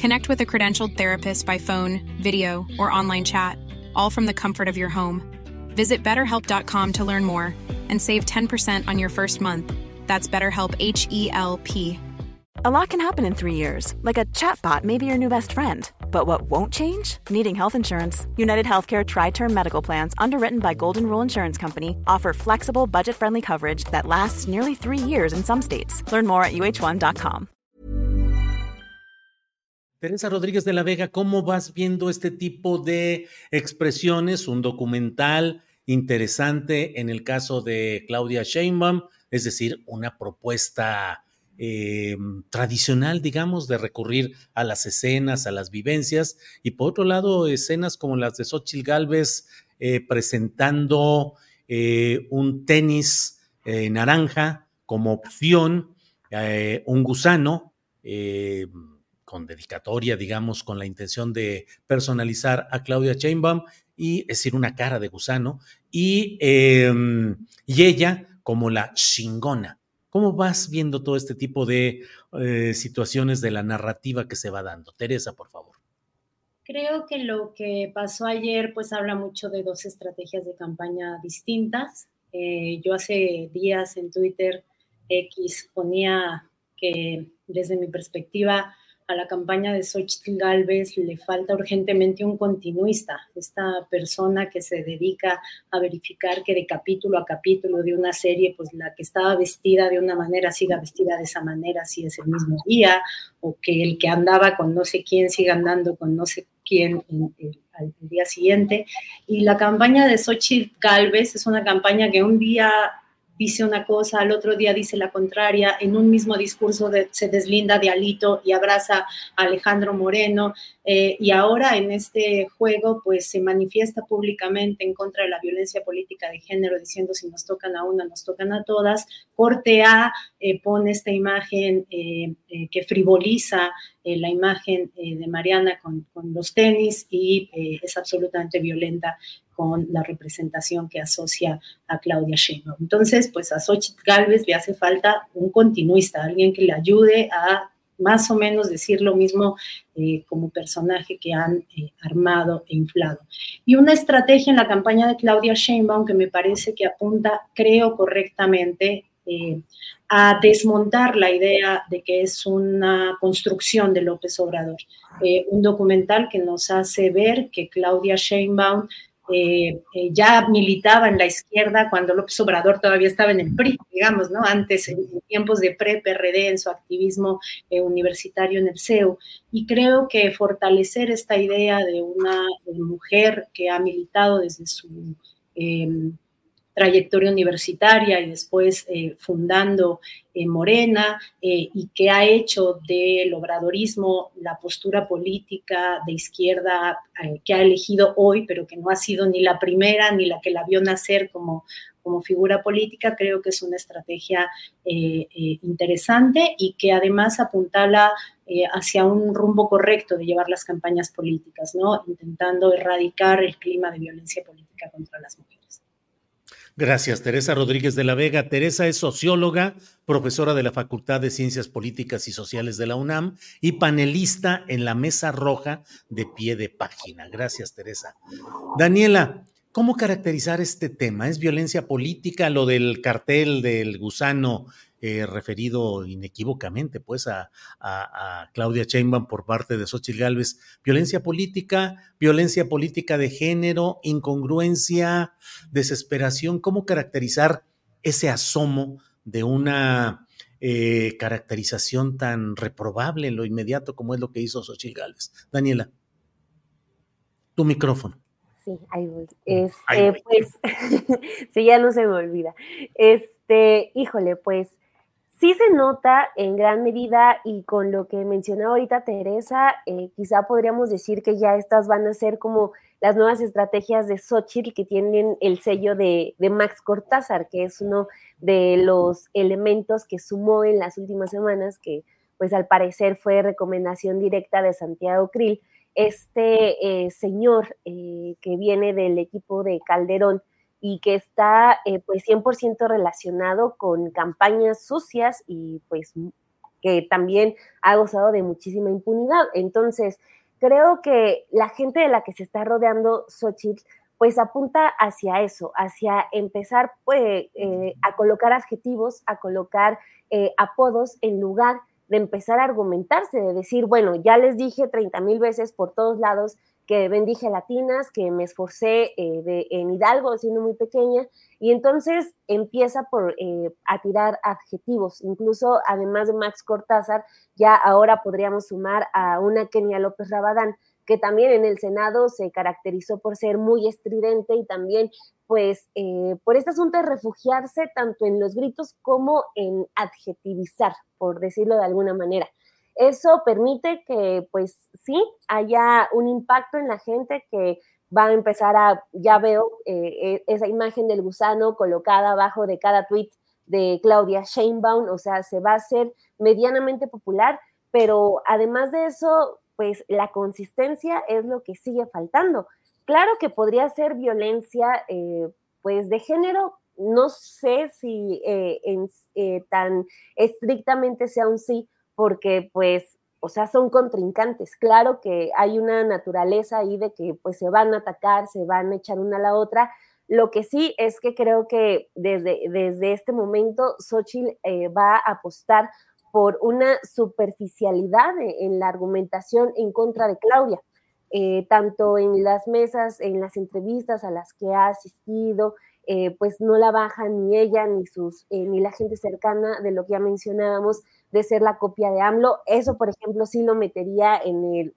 Connect with a credentialed therapist by phone, video, or online chat, all from the comfort of your home. Visit betterhelp.com to learn more and save 10% on your first month. That's BetterHelp H E L P. A lot can happen in three years, like a chatbot may be your new best friend. But what won't change? Needing health insurance. United Healthcare Tri Term Medical Plans, underwritten by Golden Rule Insurance Company, offer flexible, budget friendly coverage that lasts nearly three years in some states. Learn more at uh1.com. Teresa Rodríguez de la Vega, ¿cómo vas viendo este tipo de expresiones? Un documental interesante en el caso de Claudia Sheinbaum, es decir, una propuesta eh, tradicional, digamos, de recurrir a las escenas, a las vivencias, y por otro lado, escenas como las de Xochitl Galvez eh, presentando eh, un tenis eh, naranja como opción, un gusano con dedicatoria, digamos, con la intención de personalizar a Claudia Sheinbaum y es decir, una cara de gusano, y, em, y ella como la chingona. ¿Cómo vas viendo todo este tipo de eh, situaciones de la narrativa que se va dando? Teresa, por favor. Creo que lo que pasó ayer pues habla mucho de dos estrategias de campaña distintas. Eh, yo hace días en Twitter X ponía que desde mi perspectiva a la campaña de Xochitl Galvez le falta urgentemente un continuista, esta persona que se dedica a verificar que de capítulo a capítulo de una serie, pues la que estaba vestida de una manera siga vestida de esa manera si es el mismo día, o que el que andaba con no sé quién siga andando con no sé quién al día siguiente. Y la campaña de Xochitl Galvez es una campaña que un día dice una cosa, al otro día dice la contraria, en un mismo discurso de, se deslinda de Alito y abraza a Alejandro Moreno, eh, y ahora en este juego pues se manifiesta públicamente en contra de la violencia política de género, diciendo si nos tocan a una, nos tocan a todas. Corte A eh, pone esta imagen eh, que frivoliza eh, la imagen de Mariana con, con, los tenis y es absolutamente violenta con la representación que asocia a Claudia Sheinbaum. Entonces, pues a Xochitl Galvez le hace falta un continuista, alguien que le ayude a más o menos decir lo mismo eh, como personaje que han eh, armado e inflado. Y una estrategia en la campaña de Claudia Sheinbaum que me parece que apunta, creo correctamente, eh, a desmontar la idea de que es una construcción de López Obrador. Eh, un documental que nos hace ver que Claudia Sheinbaum eh, eh, ya militaba en la izquierda cuando López Obrador todavía estaba en el PRI, digamos, ¿no? Antes, en, en tiempos de pre-PRD, en su activismo eh, universitario en el CEU. Y creo que fortalecer esta idea de una de mujer que ha militado desde su em, trayectoria universitaria y después eh, fundando eh, Morena eh, y que ha hecho del obradorismo la postura política de izquierda que ha elegido hoy, pero que no ha sido ni la primera ni la que la vio nacer como, como figura política, creo que es una estrategia interesante y que además apuntala hacia un rumbo correcto de llevar las campañas políticas, ¿no? intentando erradicar el clima de violencia política contra las mujeres. Gracias, Teresa Rodríguez de la Vega. Teresa es socióloga, profesora de la Facultad de Ciencias Políticas y Sociales de la UNAM y panelista en la Mesa Roja de pie de página. Gracias, Teresa. Daniela, ¿cómo caracterizar este tema? ¿Es violencia política lo del cartel del gusano eh, referido inequívocamente pues a, a, a, Claudia Sheinbaum por parte de Xochitl Gálvez. Violencia política, violencia política de género, incongruencia, desesperación. ¿Cómo caracterizar ese asomo de una eh, caracterización tan reprobable en lo inmediato como es lo que hizo Xochitl Gálvez? Daniela, tu micrófono. Sí, ahí voy. Este, ahí voy. pues, sí, ya no se me olvida. Este, híjole, pues sí se nota en gran medida y con lo que mencionó ahorita Teresa, eh, quizá podríamos decir que ya estas van a ser como las nuevas estrategias de Xochitl que tienen el sello de, Max Cortázar, que es uno de los elementos que sumó en las últimas semanas, que pues al parecer fue recomendación directa de Santiago Krill, este eh, señor eh, que viene del equipo de Calderón y que está eh, pues 100% relacionado con campañas sucias y pues que también ha gozado de muchísima impunidad. Entonces, creo que la gente de la que se está rodeando Xochitl pues apunta hacia eso, hacia empezar pues, eh, a colocar adjetivos, a colocar eh, apodos en lugar de empezar a argumentarse, de decir, bueno, ya les dije 30 mil veces por todos lados que bendije latinas, que me esforcé eh, de, en Hidalgo siendo muy pequeña, y entonces empieza por eh, a tirar adjetivos, incluso además de Max Cortázar, ya ahora podríamos sumar a una Kenia López Rabadán, que también en el Senado se caracterizó por ser muy estridente y también pues eh, por este asunto de refugiarse tanto en los gritos como en adjetivizar, por decirlo de alguna manera. Eso permite que, pues sí, haya un impacto en la gente que va a empezar a, ya veo eh, e, esa imagen del gusano colocada abajo de cada tweet de Claudia Sheinbaum, o sea, se va a hacer medianamente popular, pero además de eso, pues la consistencia es lo que sigue faltando. Claro que podría ser violencia, eh, pues de género, no sé si eh, tan estrictamente sea un sí, porque pues, o sea, son contrincantes. Claro que hay una naturaleza ahí de que pues se van a atacar, se van a echar una a la otra. Lo que sí es que creo que desde, desde este momento Xochitl eh, va a apostar por una superficialidad en la argumentación en contra de Claudia. Eh, tanto en las mesas, en las entrevistas a las que ha asistido, eh, pues no la baja ni ella ni sus ni la gente cercana de lo que ya mencionábamos de ser la copia de AMLO. Eso, por ejemplo, sí lo metería en, el,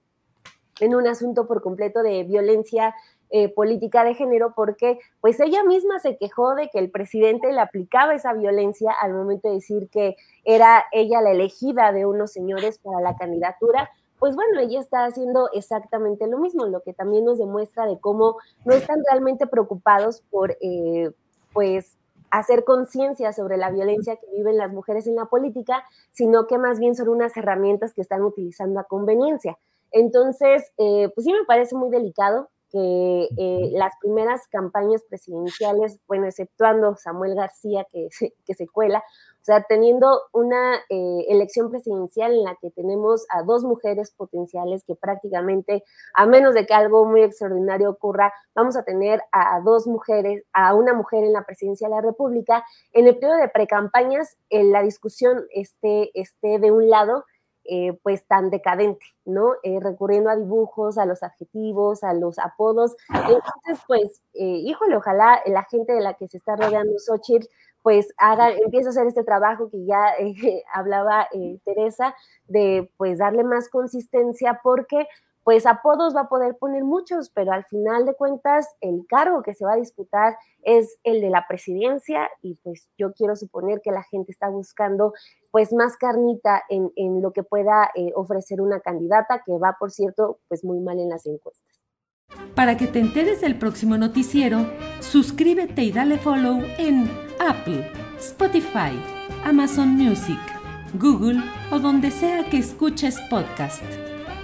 en un asunto por completo de violencia eh, política de género, porque pues ella misma se quejó de que el presidente le aplicaba esa violencia al momento de decir que era ella la elegida de unos señores para la candidatura. Pues bueno, ella está haciendo exactamente lo mismo, lo que también nos demuestra de cómo no están realmente preocupados por, eh, pues, hacer conciencia sobre la violencia que viven las mujeres en la política, sino que más bien son unas herramientas que están utilizando a conveniencia. Entonces, eh, pues sí me parece muy delicado que eh, las primeras campañas presidenciales, bueno, exceptuando Samuel García que, que se cuela, o sea, teniendo una eh, elección presidencial en la que tenemos a dos mujeres potenciales que prácticamente, a menos de que algo muy extraordinario ocurra, vamos a tener a dos mujeres, a una mujer en la presidencia de la República. En el periodo de precampañas, en la discusión esté, esté de un lado, eh, pues tan decadente, ¿no? Eh, recurriendo a dibujos, a los adjetivos, a los apodos. Entonces, pues, híjole, ojalá la gente de la que se está rodeando Xochitl pues haga, empieza a hacer este trabajo que ya eh, hablaba eh, Teresa, de pues darle más consistencia porque pues apodos va a poder poner muchos, pero al final de cuentas el cargo que se va a disputar es el de la presidencia y pues yo quiero suponer que la gente está buscando pues más carnita en, en lo que pueda eh, ofrecer una candidata que va, por cierto, pues muy mal en las encuestas. Para que te enteres del próximo noticiero, suscríbete y dale follow en Apple, Spotify, Amazon Music, Google o donde sea que escuches podcast.